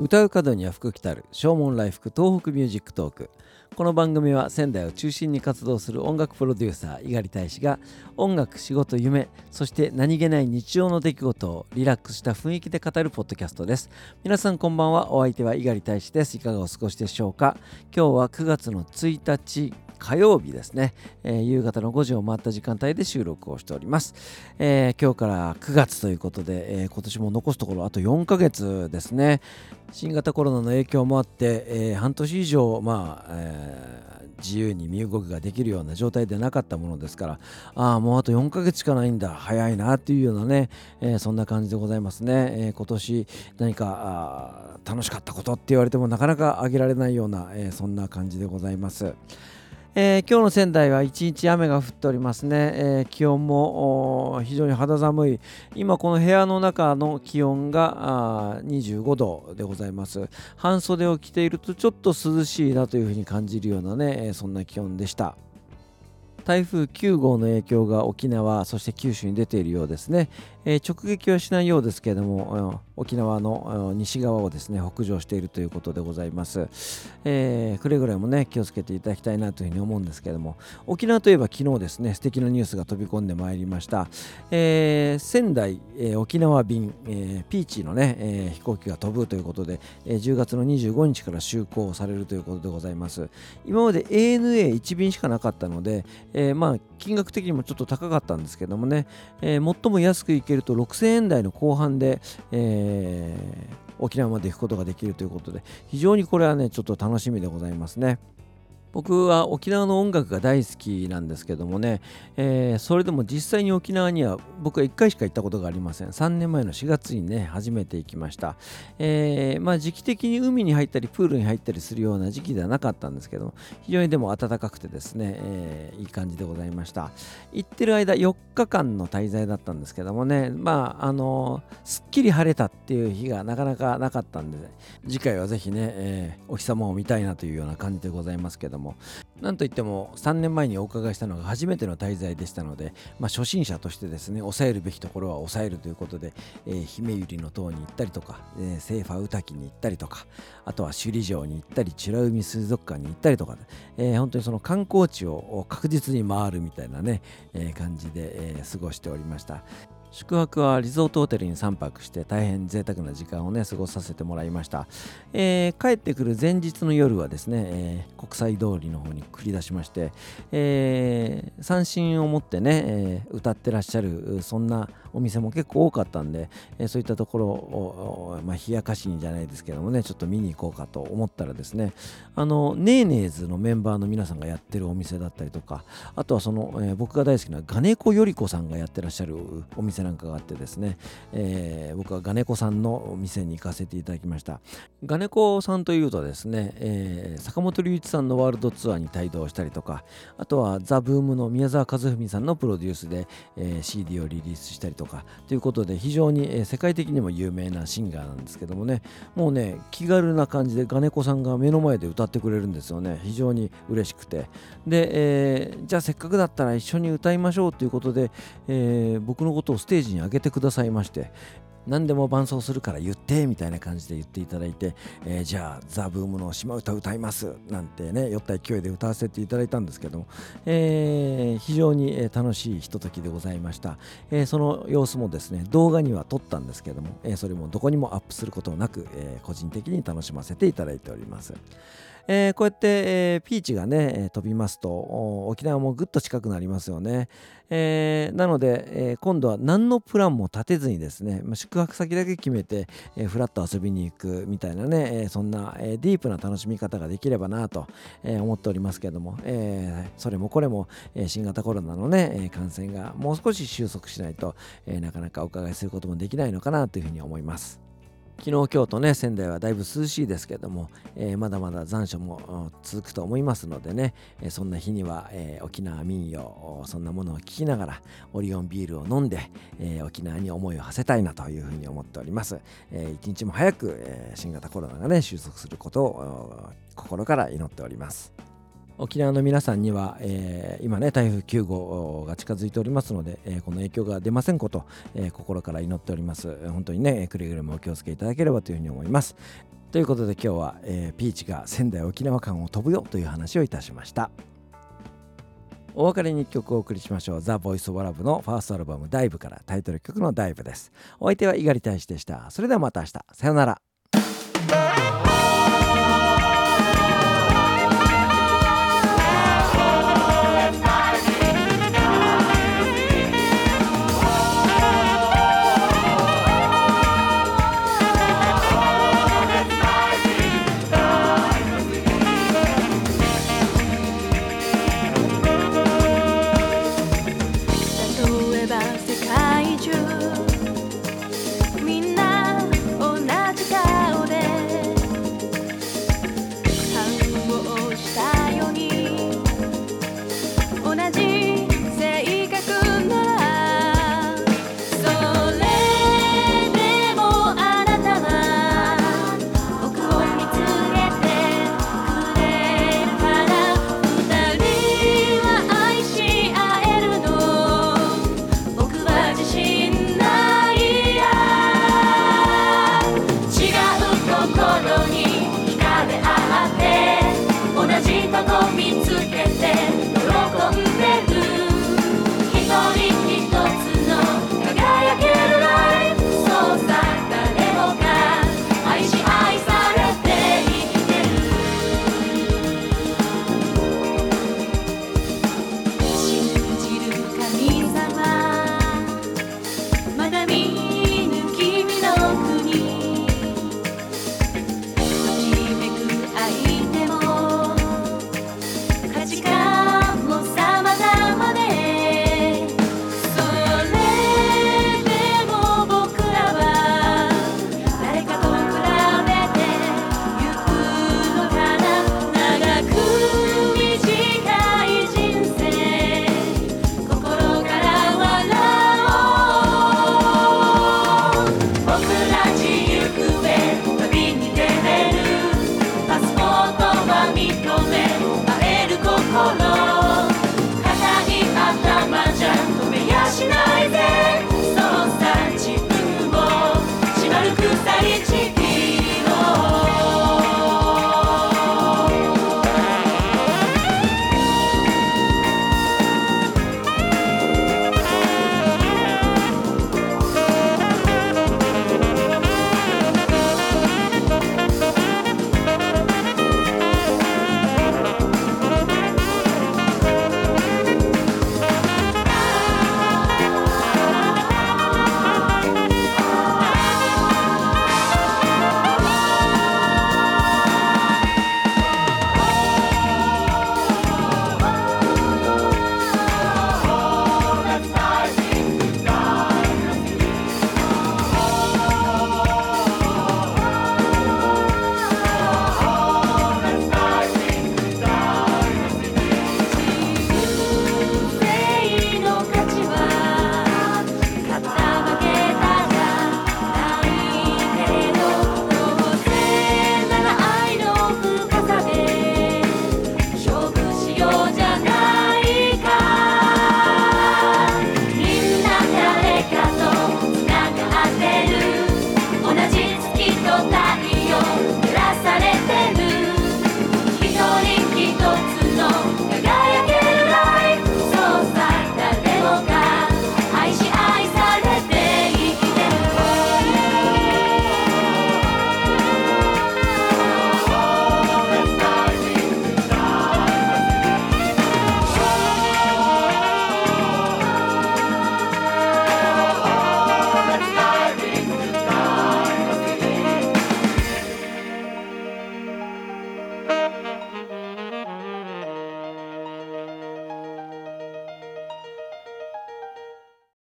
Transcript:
歌う門には福来たる唱門来福東北ミュージックトーク。この番組は仙台を中心に活動する音楽プロデューサー猪狩大使が音楽仕事夢そして何気ない日常の出来事をリラックスした雰囲気で語るポッドキャストです。皆さんこんばんは。お相手は猪狩大使です。いかがお過ごしでしょうか？今日は9月の1日火曜日ですね、えー、夕方の5時を回った時間帯で収録をしております、えー、今日から9月ということで、えー、今年も残すところあと4ヶ月ですね。新型コロナの影響もあって、え半年以上まあ、え自由に身動きができるような状態でなかったものですからああもうあと4ヶ月しかないんだ。早いなっていうようなね、えそんな感じでございますね、え今年何か楽しかったことって言われてもなかなか挙げられないような、えそんな感じでございます。えー、今日の仙台は一日雨が降っておりますね、えー、気温も非常に肌寒い。今この部屋の中の気温が25度でございます。半袖を着ているとちょっと涼しいなというふうに感じるようなねそんな気温でした。台風9号の影響が沖縄そして九州に出ているようですね、えー、直撃はしないようですけれども沖縄の西側をですね北上しているということでございます、えー、くれぐれもね気をつけていただきたいなというふうに思うんですけれども。沖縄といえば昨日ですね素敵なニュースが飛び込んでまいりました、えー、仙台、えー、沖縄便、えー、ピーチのね、えー、飛行機が飛ぶということで、えー、10月の25日から就航されるということでございます。今まで ANA1 便しかなかったので、えー、まあ金額的にもちょっと高かったんですけどもね、えー、最も安く行けると6000円台の後半で、えー、沖縄まで行くことができるということで非常にこれはねちょっと楽しみでございますね。僕は沖縄の音楽が大好きなんですけどもね、えー、それでも実際に沖縄には僕は1回しか行ったことがありません。3年前の4月にね初めて行きました、えー、まあ時期的に海に入ったりプールに入ったりするような時期ではなかったんですけども非常にでも暖かくてですね、えー、いい感じでございました。行ってる間4日間の滞在だったんですけどもねまああのすっきり晴れたっていう日がなかなかなかったんで、次回はぜひね、えお日様を見たいなというような感じでございますけども。もなんといっても3年前にお伺いしたのが初めての滞在でしたので、まあ、初心者としてですね抑えるべきところは抑えるということで、えー、姫百合の塔に行ったりとか、えー、セーファウタキに行ったりとかあとは首里城に行ったり美ら海水族館に行ったりとか、えー、本当にその観光地を確実に回るみたいなね、えー、感じで、えー、過ごしておりました。宿泊はリゾートホテルに3泊して大変贅沢な時間をね過ごさせてもらいました、えー、帰ってくる前日の夜はですね、えー、国際通りの方に繰り出しまして、えー、三振を持ってね、え歌ってらっしゃるそんなお店も結構多かったんで、えそういったところを、まあ、冷やかしにじゃないですけどもねちょっと見に行こうかと思ったらですねあのネーネーズのメンバーの皆さんがやってるお店だったりとかあとはその、え僕が大好きなガネコよりこさんがやってらっしゃるお店なんかがあってですね、えー、僕はガネコさんの店に行かせていただきました。ガネコさんというとですね、えー、坂本龍一さんのワールドツアーに帯同したりとかあとはザ・ブームの宮沢和文さんのプロデュースで、えー、CD をリリースしたりとかということで非常に、え、世界的にも有名なシンガーなんですけどもねもうね気軽な感じでガネコさんが目の前で歌ってくれるんですよね。非常に嬉しくて。で、えー、じゃあせっかくだったら一緒に歌いましょうということで、えー、僕のことをステージに上げてくださいまして何でも伴奏するから言ってみたいな感じで言っていただいて、えー、じゃあザ・ブームの島唄歌いますなんてね酔った勢いで歌わせていただいたんですけども、えー、非常に楽しいひとときでございました、えー、その様子もですね動画には撮ったんですけども、えそれもどこにもアップすることなく、え個人的に楽しませていただいております。えー、こうやって、えー、ピーチがね、飛びますと沖縄もぐっと近くなりますよね。えー、なので、え今度は何のプランも立てずにですね、ま、宿泊先だけ決めて、えフラッと遊びに行くみたいなね、えそんな、えディープな楽しみ方ができればなと、え思っておりますけども、えそれもこれも、え新型コロナのね、感染がもう少し収束しないと、えなかなかお伺いすることもできないのかなというふうに思います。昨日今日とね仙台はだいぶ涼しいですけども、えー、まだまだ残暑も続くと思いますのでね、え、そんな日には、えー、沖縄民謡そんなものを聞きながらオリオンビールを飲んで、え沖縄に思いを馳せたいなというふうに思っております、え一日も早く、え新型コロナがね収束することを心から祈っております。沖縄の皆さんには、えー、今ね台風9号が近づいておりますので、えー、この影響が出ませんこと、えー、心から祈っております。本当にねくれぐれもお気をつけいただければというふうに思います。ということで今日は、えー、ピーチが仙台沖縄間を飛ぶよという話をいたしました。お別れに1曲お送りしましょう。ザ・ボイス・オブ・ラブのファーストアルバム「ダイブからタイトル曲の「ダイブです。お相手は猪狩大使でした。それではまた明日。さようなら。